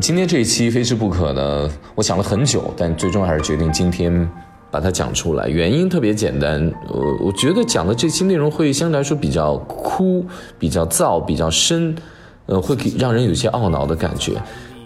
今天这一期非吃不可呢，我想了很久，但最终还是决定今天把它讲出来。原因特别简单，我我觉得讲的这期内容会相对来说比较枯、比较燥、比较深，呃，会给让人有些懊恼的感觉。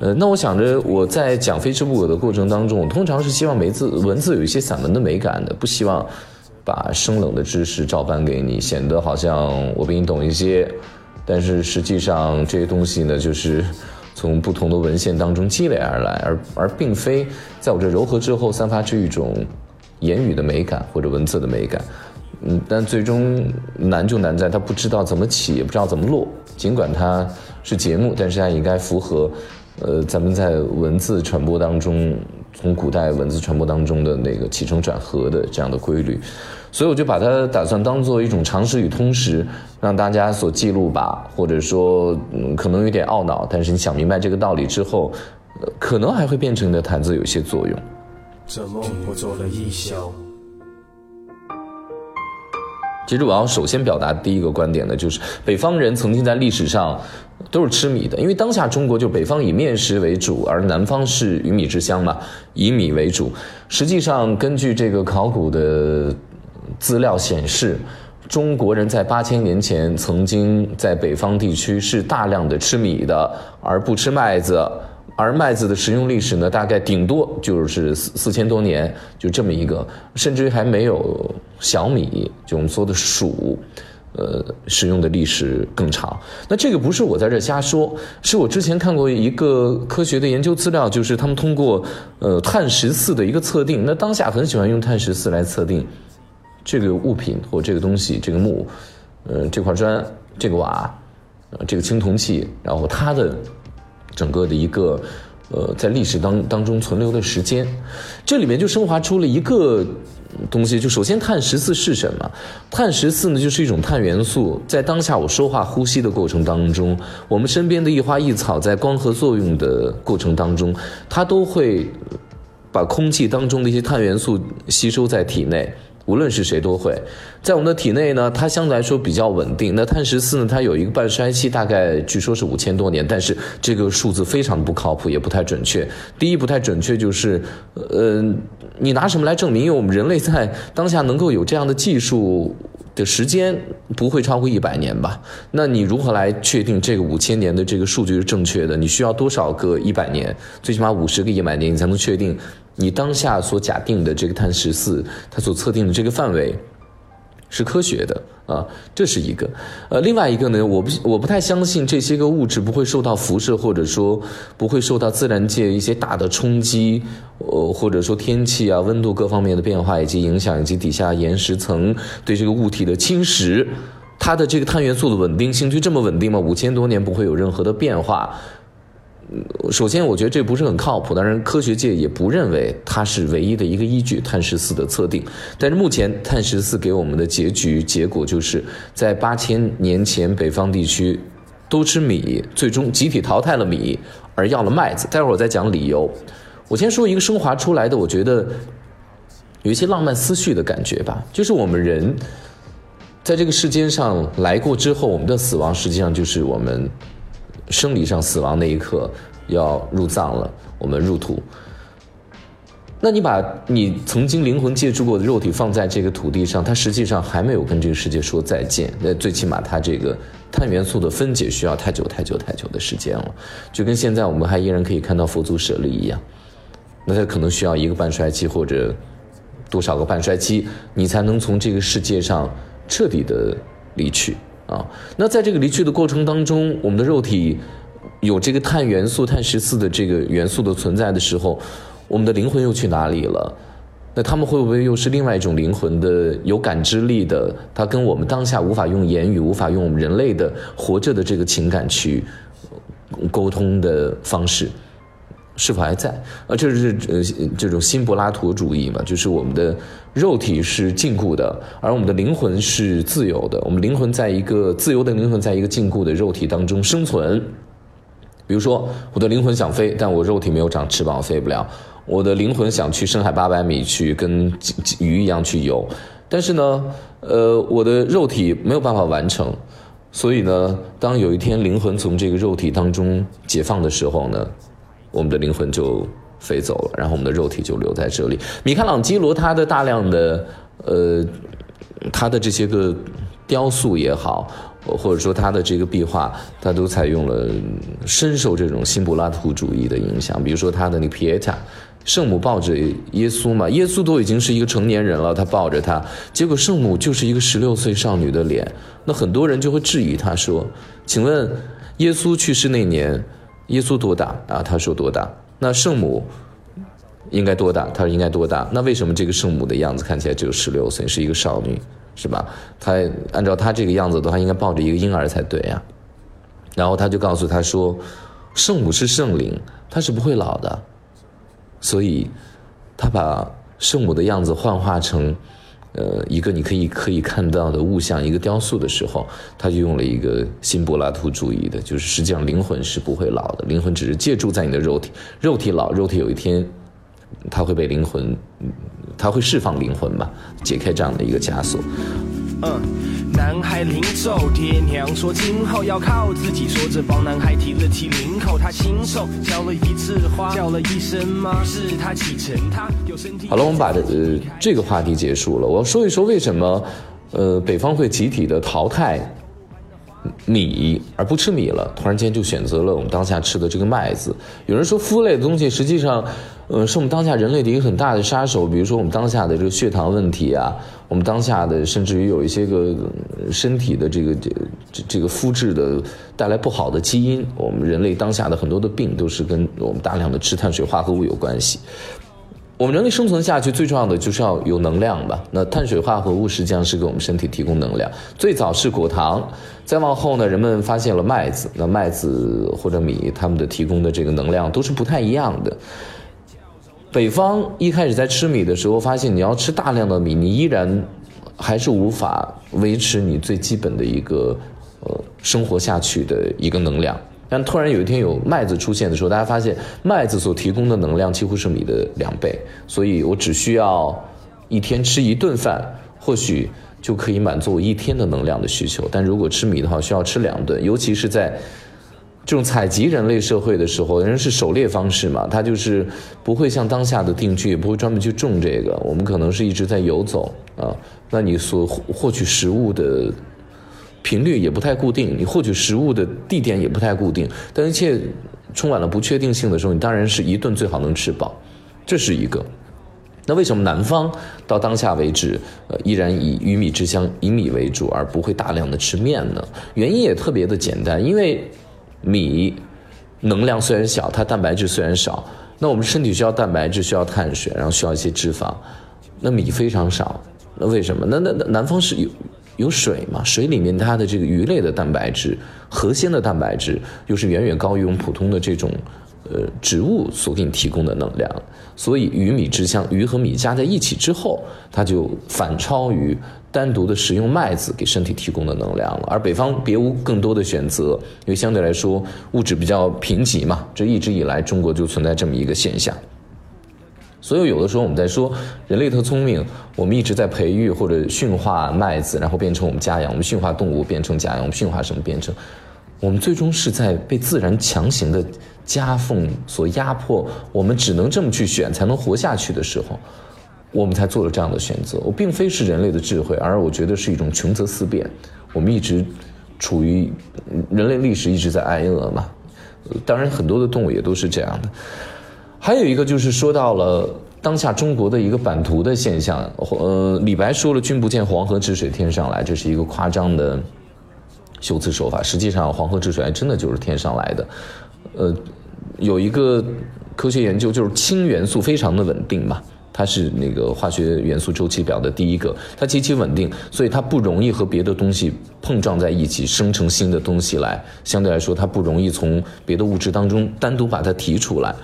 呃，那我想着我在讲非吃不可的过程当中，我通常是希望文字文字有一些散文的美感的，不希望把生冷的知识照搬给你，显得好像我比你懂一些。但是实际上这些东西呢，就是从不同的文献当中积累而来，而而并非在我这柔和之后散发出一种言语的美感或者文字的美感。嗯，但最终难就难在它不知道怎么起，也不知道怎么落。尽管它是节目，但是它应该符合。呃，咱们在文字传播当中，从古代文字传播当中的那个起承转合的这样的规律，所以我就把它打算当做一种常识与通识，让大家所记录吧，或者说，嗯，可能有点懊恼，但是你想明白这个道理之后，可能还会变成你的谈资有些作用。这梦我做了一宿。其实我要首先表达第一个观点呢，就是北方人曾经在历史上都是吃米的，因为当下中国就北方以面食为主，而南方是鱼米之乡嘛，以米为主。实际上，根据这个考古的资料显示，中国人在八千年前曾经在北方地区是大量的吃米的，而不吃麦子。而麦子的食用历史呢，大概顶多就是四四千多年，就这么一个，甚至于还没有小米，就我们说的黍，呃，使用的历史更长。那这个不是我在这瞎说，是我之前看过一个科学的研究资料，就是他们通过呃碳十四的一个测定。那当下很喜欢用碳十四来测定这个物品或这个东西，这个木，呃，这块砖，这个瓦，呃，这个青铜器，然后它的。整个的一个，呃，在历史当当中存留的时间，这里面就升华出了一个东西。就首先，碳十四是什么？碳十四呢，就是一种碳元素。在当下我说话呼吸的过程当中，我们身边的一花一草在光合作用的过程当中，它都会把空气当中的一些碳元素吸收在体内。无论是谁都会，在我们的体内呢，它相对来说比较稳定。那碳十四呢，它有一个半衰期，大概据说是五千多年，但是这个数字非常不靠谱，也不太准确。第一不太准确就是，呃，你拿什么来证明？因为我们人类在当下能够有这样的技术的时间不会超过一百年吧？那你如何来确定这个五千年的这个数据是正确的？你需要多少个一百年？最起码五十个一百年，你才能确定。你当下所假定的这个碳十四，它所测定的这个范围是科学的啊，这是一个。呃，另外一个呢，我不我不太相信这些个物质不会受到辐射，或者说不会受到自然界一些大的冲击，呃，或者说天气啊、温度各方面的变化以及影响，以及底下岩石层对这个物体的侵蚀，它的这个碳元素的稳定性就这么稳定吗？五千多年不会有任何的变化？首先，我觉得这不是很靠谱。当然，科学界也不认为它是唯一的一个依据，碳十四的测定。但是目前，碳十四给我们的结局结果，就是在八千年前，北方地区都吃米，最终集体淘汰了米，而要了麦子。待会儿我再讲理由。我先说一个升华出来的，我觉得有一些浪漫思绪的感觉吧。就是我们人在这个世间上来过之后，我们的死亡实际上就是我们。生理上死亡那一刻要入葬了，我们入土。那你把你曾经灵魂借助过的肉体放在这个土地上，它实际上还没有跟这个世界说再见。那最起码它这个碳元素的分解需要太久太久太久的时间了，就跟现在我们还依然可以看到佛祖舍利一样。那它可能需要一个半衰期或者多少个半衰期，你才能从这个世界上彻底的离去。啊，那在这个离去的过程当中，我们的肉体有这个碳元素、碳十四的这个元素的存在的时候，我们的灵魂又去哪里了？那他们会不会又是另外一种灵魂的有感知力的？它跟我们当下无法用言语、无法用我们人类的活着的这个情感去沟通的方式？是否还在？啊，这是呃这种新柏拉图主义嘛，就是我们的肉体是禁锢的，而我们的灵魂是自由的。我们灵魂在一个自由的灵魂在一个禁锢的肉体当中生存。比如说，我的灵魂想飞，但我肉体没有长翅膀，飞不了。我的灵魂想去深海八百米去跟鱼一样去游，但是呢，呃，我的肉体没有办法完成。所以呢，当有一天灵魂从这个肉体当中解放的时候呢？我们的灵魂就飞走了，然后我们的肉体就留在这里。米开朗基罗他的大量的呃，他的这些个雕塑也好，或者说他的这个壁画，他都采用了深受这种新柏拉图主义的影响。比如说他的那个皮埃塔，圣母抱着耶稣嘛，耶稣都已经是一个成年人了，他抱着他，结果圣母就是一个十六岁少女的脸，那很多人就会质疑他说：“请问耶稣去世那年，耶稣多大啊？”他说多大？那圣母应该多大？他说应该多大？那为什么这个圣母的样子看起来只有十六岁，是一个少女，是吧？他按照他这个样子的话，应该抱着一个婴儿才对呀。然后他就告诉他说：“圣母是圣灵，她是不会老的。”所以，他把圣母的样子幻化成，呃，一个你可以可以看到的物象，一个雕塑的时候，他就用了一个新柏拉图主义的，就是实际上灵魂是不会老的，灵魂只是借助在你的肉体，肉体老，肉体有一天，它会被灵魂，它会释放灵魂吧，解开这样的一个枷锁。嗯，男孩临走，爹娘说今后要靠自己。说着帮男孩提了提领口，他亲手浇了一次花，叫了一声妈。是他启程，他有身体。好了，我们把呃这个话题结束了。我要说一说为什么，呃，北方会集体的淘汰米而不吃米了，突然间就选择了我们当下吃的这个麦子。有人说麸类的东西实际上。呃，是我们当下人类的一个很大的杀手。比如说，我们当下的这个血糖问题啊，我们当下的甚至于有一些个身体的这个这这这个肤质的带来不好的基因，我们人类当下的很多的病都是跟我们大量的吃碳水化合物有关系。我们人类生存下去最重要的就是要有能量吧？那碳水化合物实际上是给我们身体提供能量。最早是果糖，再往后呢，人们发现了麦子。那麦子或者米，它们的提供的这个能量都是不太一样的。北方一开始在吃米的时候，发现你要吃大量的米，你依然还是无法维持你最基本的一个呃生活下去的一个能量。但突然有一天有麦子出现的时候，大家发现麦子所提供的能量几乎是米的两倍，所以我只需要一天吃一顿饭，或许就可以满足我一天的能量的需求。但如果吃米的话，需要吃两顿，尤其是在。这种采集人类社会的时候，人是狩猎方式嘛，他就是不会像当下的定居，也不会专门去种这个。我们可能是一直在游走啊，那你所获取食物的频率也不太固定，你获取食物的地点也不太固定。当一切充满了不确定性的时候，你当然是一顿最好能吃饱，这是一个。那为什么南方到当下为止，呃，依然以鱼米之乡以米为主，而不会大量的吃面呢？原因也特别的简单，因为。米能量虽然小，它蛋白质虽然少，那我们身体需要蛋白质，需要碳水，然后需要一些脂肪。那米非常少，那为什么？那那那南方是有有水嘛？水里面它的这个鱼类的蛋白质、河鲜的蛋白质，又是远远高于我们普通的这种。呃，植物所给你提供的能量，所以鱼米之乡，鱼和米加在一起之后，它就反超于单独的食用麦子给身体提供的能量了。而北方别无更多的选择，因为相对来说物质比较贫瘠嘛，这一直以来中国就存在这么一个现象。所以有的时候我们在说人类特聪明，我们一直在培育或者驯化麦子，然后变成我们家养，我们驯化动物变成家养，我们驯化什么变成？我们最终是在被自然强行的夹缝所压迫，我们只能这么去选才能活下去的时候，我们才做了这样的选择。我并非是人类的智慧，而我觉得是一种穷则思变。我们一直处于人类历史一直在挨饿嘛，当然很多的动物也都是这样的。还有一个就是说到了当下中国的一个版图的现象，呃，李白说了“君不见黄河之水天上来”，这是一个夸张的。修辞手法，实际上黄河之水还真的就是天上来的。呃，有一个科学研究，就是氢元素非常的稳定嘛，它是那个化学元素周期表的第一个，它极其稳定，所以它不容易和别的东西碰撞在一起，生成新的东西来。相对来说，它不容易从别的物质当中单独把它提出来。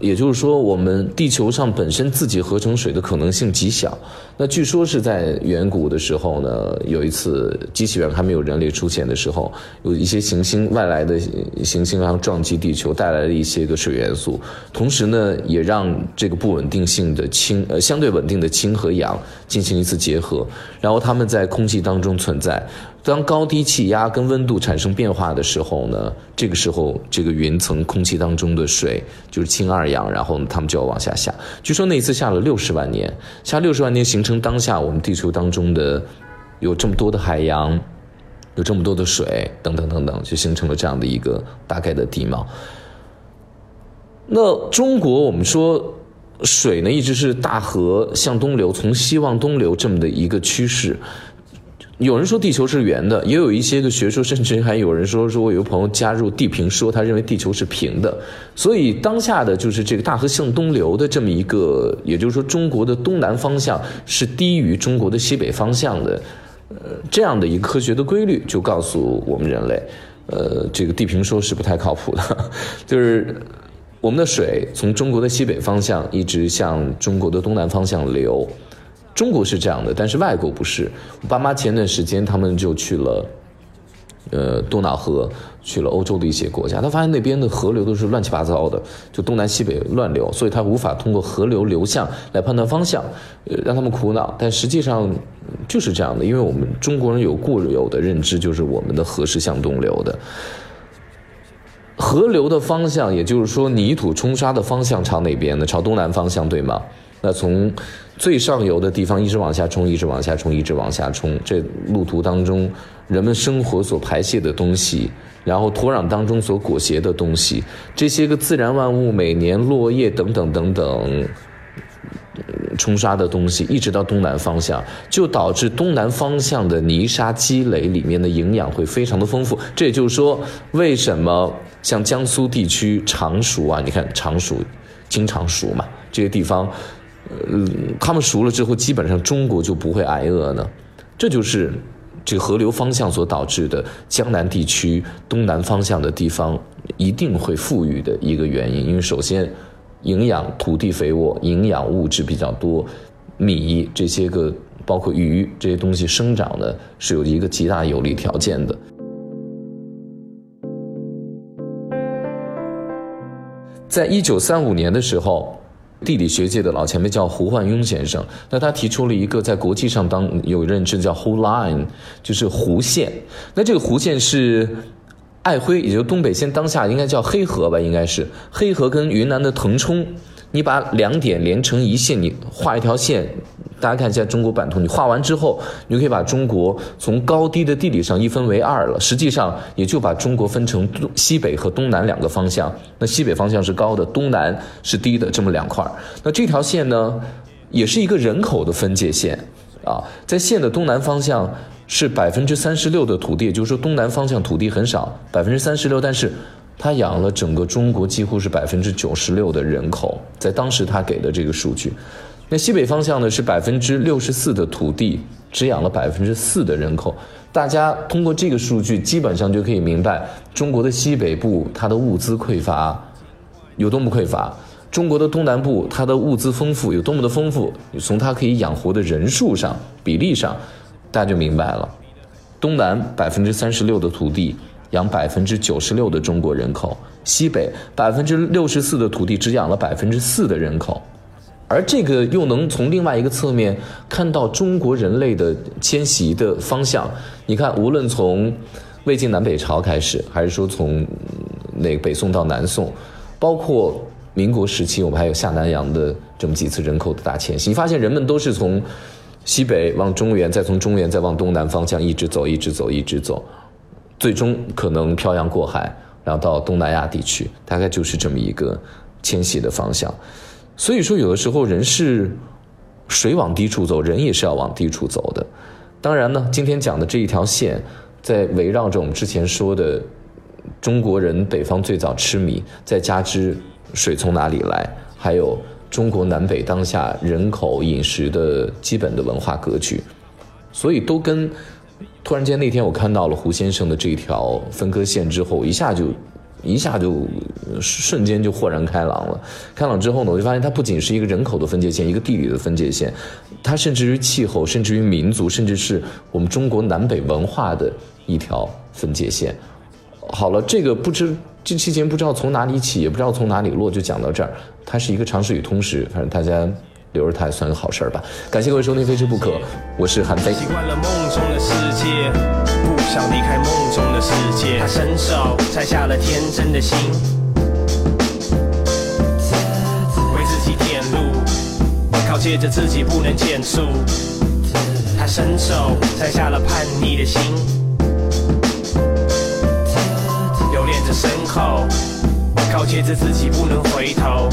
也就是说，我们地球上本身自己合成水的可能性极小。那据说是在远古的时候呢，有一次机器人还没有人类出现的时候，有一些行星外来的行星然后撞击地球，带来了一些个水元素，同时呢，也让这个不稳定性的氢呃相对稳定的氢和氧进行一次结合，然后它们在空气当中存在。当高低气压跟温度产生变化的时候呢，这个时候这个云层空气当中的水就是氢二氧，然后呢它们就要往下下。据说那一次下了六十万年，下六十万年形成当下我们地球当中的有这么多的海洋，有这么多的水等等等等，就形成了这样的一个大概的地貌。那中国我们说水呢一直是大河向东流，从西往东流这么的一个趋势。有人说地球是圆的，也有一些个学说，甚至还有人说说，我有个朋友加入地平说，他认为地球是平的。所以当下的就是这个大河向东流的这么一个，也就是说中国的东南方向是低于中国的西北方向的，呃，这样的一个科学的规律就告诉我们人类，呃，这个地平说是不太靠谱的，就是我们的水从中国的西北方向一直向中国的东南方向流。中国是这样的，但是外国不是。我爸妈前段时间他们就去了，呃，多瑙河，去了欧洲的一些国家，他发现那边的河流都是乱七八糟的，就东南西北乱流，所以他无法通过河流流向来判断方向，让他们苦恼。但实际上就是这样的，因为我们中国人有固有的认知，就是我们的河是向东流的，河流的方向，也就是说泥土冲刷的方向朝哪边呢？朝东南方向，对吗？那从最上游的地方一直往下冲，一直往下冲，一直往下冲。这路途当中，人们生活所排泄的东西，然后土壤当中所裹挟的东西，这些个自然万物，每年落叶等等等等，冲刷的东西，一直到东南方向，就导致东南方向的泥沙积累里面的营养会非常的丰富。这也就是说，为什么像江苏地区常熟啊？你看常熟，经常熟嘛，这些地方。呃，他们熟了之后，基本上中国就不会挨饿呢。这就是这个河流方向所导致的江南地区东南方向的地方一定会富裕的一个原因。因为首先，营养土地肥沃，营养物质比较多，米这些个包括鱼这些东西生长的是有一个极大有利条件的。在一九三五年的时候。地理学界的老前辈叫胡焕庸先生，那他提出了一个在国际上当有认知叫 “whole line”，就是弧线。那这个弧线是爱辉，也就东北现当下应该叫黑河吧，应该是黑河跟云南的腾冲。你把两点连成一线，你画一条线，大家看一下中国版图。你画完之后，你就可以把中国从高低的地理上一分为二了。实际上，也就把中国分成西北和东南两个方向。那西北方向是高的，东南是低的，这么两块。那这条线呢，也是一个人口的分界线啊。在线的东南方向是百分之三十六的土地，也就是说东南方向土地很少，百分之三十六，但是。他养了整个中国几乎是百分之九十六的人口，在当时他给的这个数据，那西北方向呢是百分之六十四的土地，只养了百分之四的人口。大家通过这个数据，基本上就可以明白中国的西北部它的物资匮乏有多么匮乏，中国的东南部它的物资丰富有多么的丰富。从它可以养活的人数上、比例上，大家就明白了。东南百分之三十六的土地。养百分之九十六的中国人口，西北百分之六十四的土地只养了百分之四的人口，而这个又能从另外一个侧面看到中国人类的迁徙的方向。你看，无论从魏晋南北朝开始，还是说从那个北宋到南宋，包括民国时期，我们还有下南洋的这么几次人口的大迁徙，你发现人们都是从西北往中原，再从中原再往东南方向一直走，一直走，一直走。最终可能漂洋过海，然后到东南亚地区，大概就是这么一个迁徙的方向。所以说，有的时候人是水往低处走，人也是要往低处走的。当然呢，今天讲的这一条线，在围绕着我们之前说的中国人北方最早吃米，再加之水从哪里来，还有中国南北当下人口饮食的基本的文化格局，所以都跟。突然间那天我看到了胡先生的这一条分割线之后，一下就一下就瞬间就豁然开朗了。开朗之后呢，我就发现它不仅是一个人口的分界线，一个地理的分界线，它甚至于气候，甚至于民族，甚至是我们中国南北文化的一条分界线。好了，这个不知这期间不知道从哪里起，也不知道从哪里落，就讲到这儿。它是一个常识与通识，反正大家留着它也算个好事儿吧。感谢各位收听《非吃不可》，我是韩飞。习惯了梦中的世界，不想离开梦中的世界。他伸手摘下了天真的心，为自己点路，告诫着自己不能减速。他伸手摘下了叛逆的心，留恋着身后，告诫着自己不能回头。